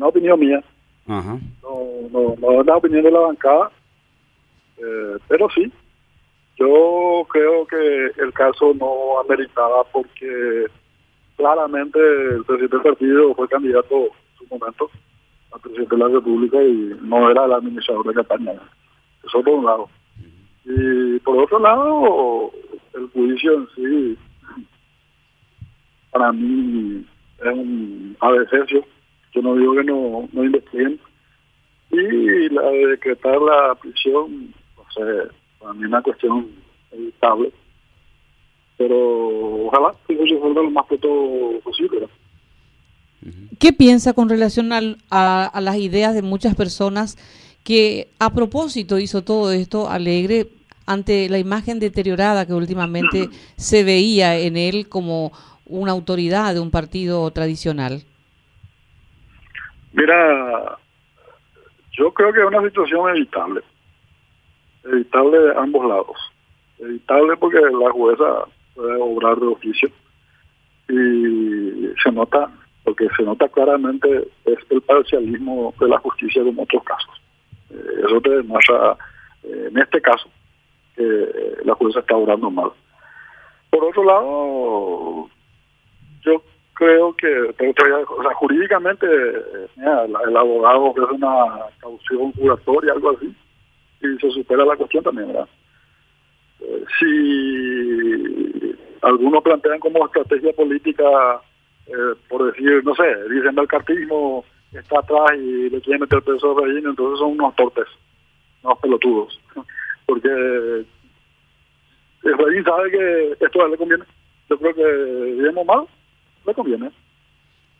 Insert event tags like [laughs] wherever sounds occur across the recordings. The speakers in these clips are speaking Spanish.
una opinión mía, Ajá. no, no, no es la opinión de la bancada, eh, pero sí, yo creo que el caso no ameritaba porque claramente el presidente del partido fue candidato en su momento a presidente de la República y no era el administrador de campaña. Eso por un lado. Y por otro lado, el juicio en sí, para mí es un adversario. Yo no digo que no, no investiguen. Y la de decretar la prisión, no sé, para mí es una cuestión evitable. Pero ojalá que se resuelva lo más pronto posible. ¿Qué piensa con relación al- a, a las ideas de muchas personas que a propósito hizo todo esto alegre ante la imagen deteriorada que últimamente [clears throat] se veía en él como una autoridad de un partido tradicional? Mira, yo creo que es una situación evitable. Evitable de ambos lados. Evitable porque la jueza puede obrar de oficio y se nota, porque se nota claramente es el parcialismo de la justicia como otros casos. Eh, eso te demuestra, eh, en este caso, que la jueza está obrando mal. Por otro lado, creo que o sea, jurídicamente el, el abogado ofrece una caución juratoria, algo así, y se supera la cuestión también, ¿verdad? Eh, si algunos plantean como estrategia política, eh, por decir, no sé, dicen el cartismo está atrás y le quieren meter preso a Reino, entonces son unos torpes, unos pelotudos, [laughs] porque Efraín sabe que esto a él le conviene. Yo creo que bien o mal, le conviene.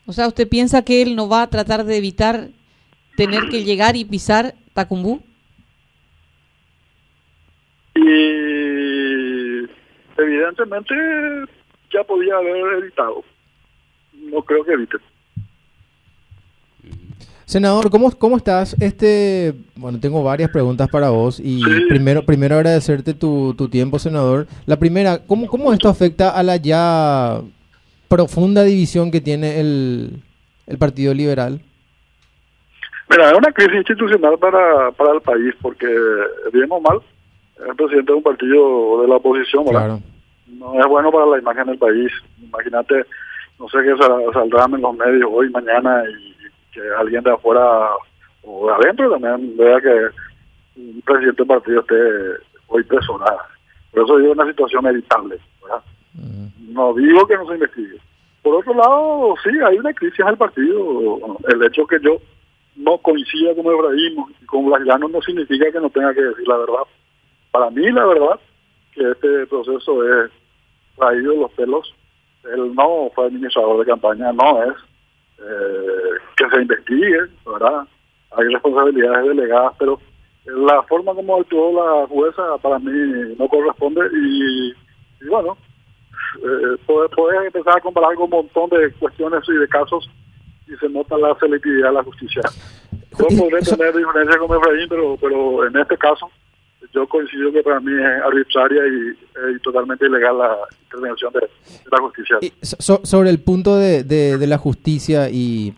O sea, ¿usted piensa que él no va a tratar de evitar tener que llegar y pisar Tacumbú? Y evidentemente ya podía haber evitado. No creo que evite. Senador, ¿cómo, ¿cómo estás? Este, bueno, tengo varias preguntas para vos y Sí. primero, primero agradecerte tu, tu tiempo, senador. La primera, ¿cómo, ¿cómo esto afecta a la ya profunda división que tiene el, el Partido Liberal? Mira, es una crisis institucional para, para el país porque, bien o mal, el presidente de un partido de la oposición. Claro. no es bueno para la imagen del país. Imagínate, no sé qué sal- saldrán en los medios hoy, mañana, y que alguien de afuera o de adentro también vea que un presidente del partido esté hoy preso. nada. Por eso digo una situación evitable. No digo que no se investigue. Por otro lado, sí, hay una crisis al partido. El hecho que yo no coincida con Efraín y con Blasillano no significa que no tenga que decir la verdad. Para mí, la verdad, que este proceso es traído de los pelos. Él no fue administrador de campaña, no es. Eh, que se investigue, ¿verdad? Hay responsabilidades delegadas, pero la forma como actuó la jueza para mí no corresponde y bueno, eh, puedes, puedes empezar a comparar con un montón de cuestiones y de casos y se nota la selectividad de la justicia. Yo podré tener diferencias con Efraín, pero, pero en este caso yo coincido que para mí es arbitraria y, eh, y totalmente ilegal la intervención de, de la justicia. Y so- sobre el punto de, de- de la justicia y,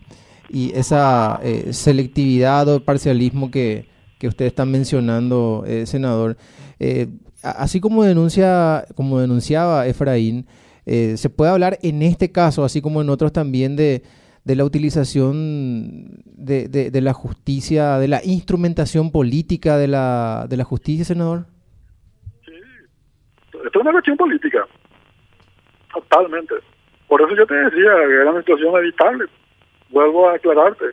y esa eh, selectividad o parcialismo que, que usted está mencionando, eh, senador, eh, así como denuncia, como denunciaba Efraín, eh, se puede hablar en este caso, así como en otros también, de, de la utilización de, de- la justicia, de la instrumentación política de la, de la justicia, senador. Esto es una cuestión política. Totalmente. Por eso yo te decía que era una situación evitable. Vuelvo a aclararte.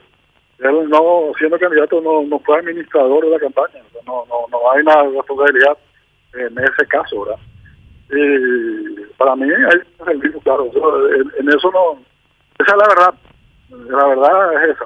Él no, siendo candidato, no, no fue administrador de la campaña. No, no, no hay una responsabilidad en ese caso, ¿verdad? Y para mí hay servicio, claro. En, en eso no... Esa es la verdad. La verdad es esa.